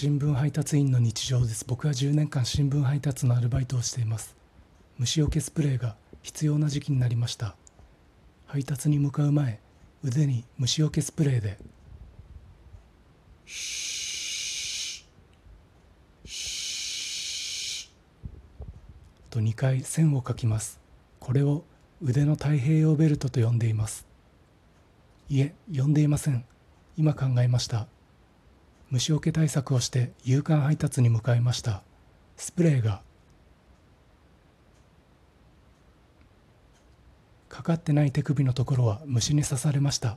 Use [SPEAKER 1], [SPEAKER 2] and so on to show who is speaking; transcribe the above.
[SPEAKER 1] 新聞配達員の日常です。僕は10年間新聞配達のアルバイトをしています。虫除けスプレーが必要な時期になりました。配達に向かう前腕に虫除けスプレーで。と2回線を書きます。これを腕の太平洋ベルトと呼んでいます。いえ呼んでいません。今考えました。虫除け対策をして夕刊配達に向かいました。スプレーが。かかってない手首のところは虫に刺されました。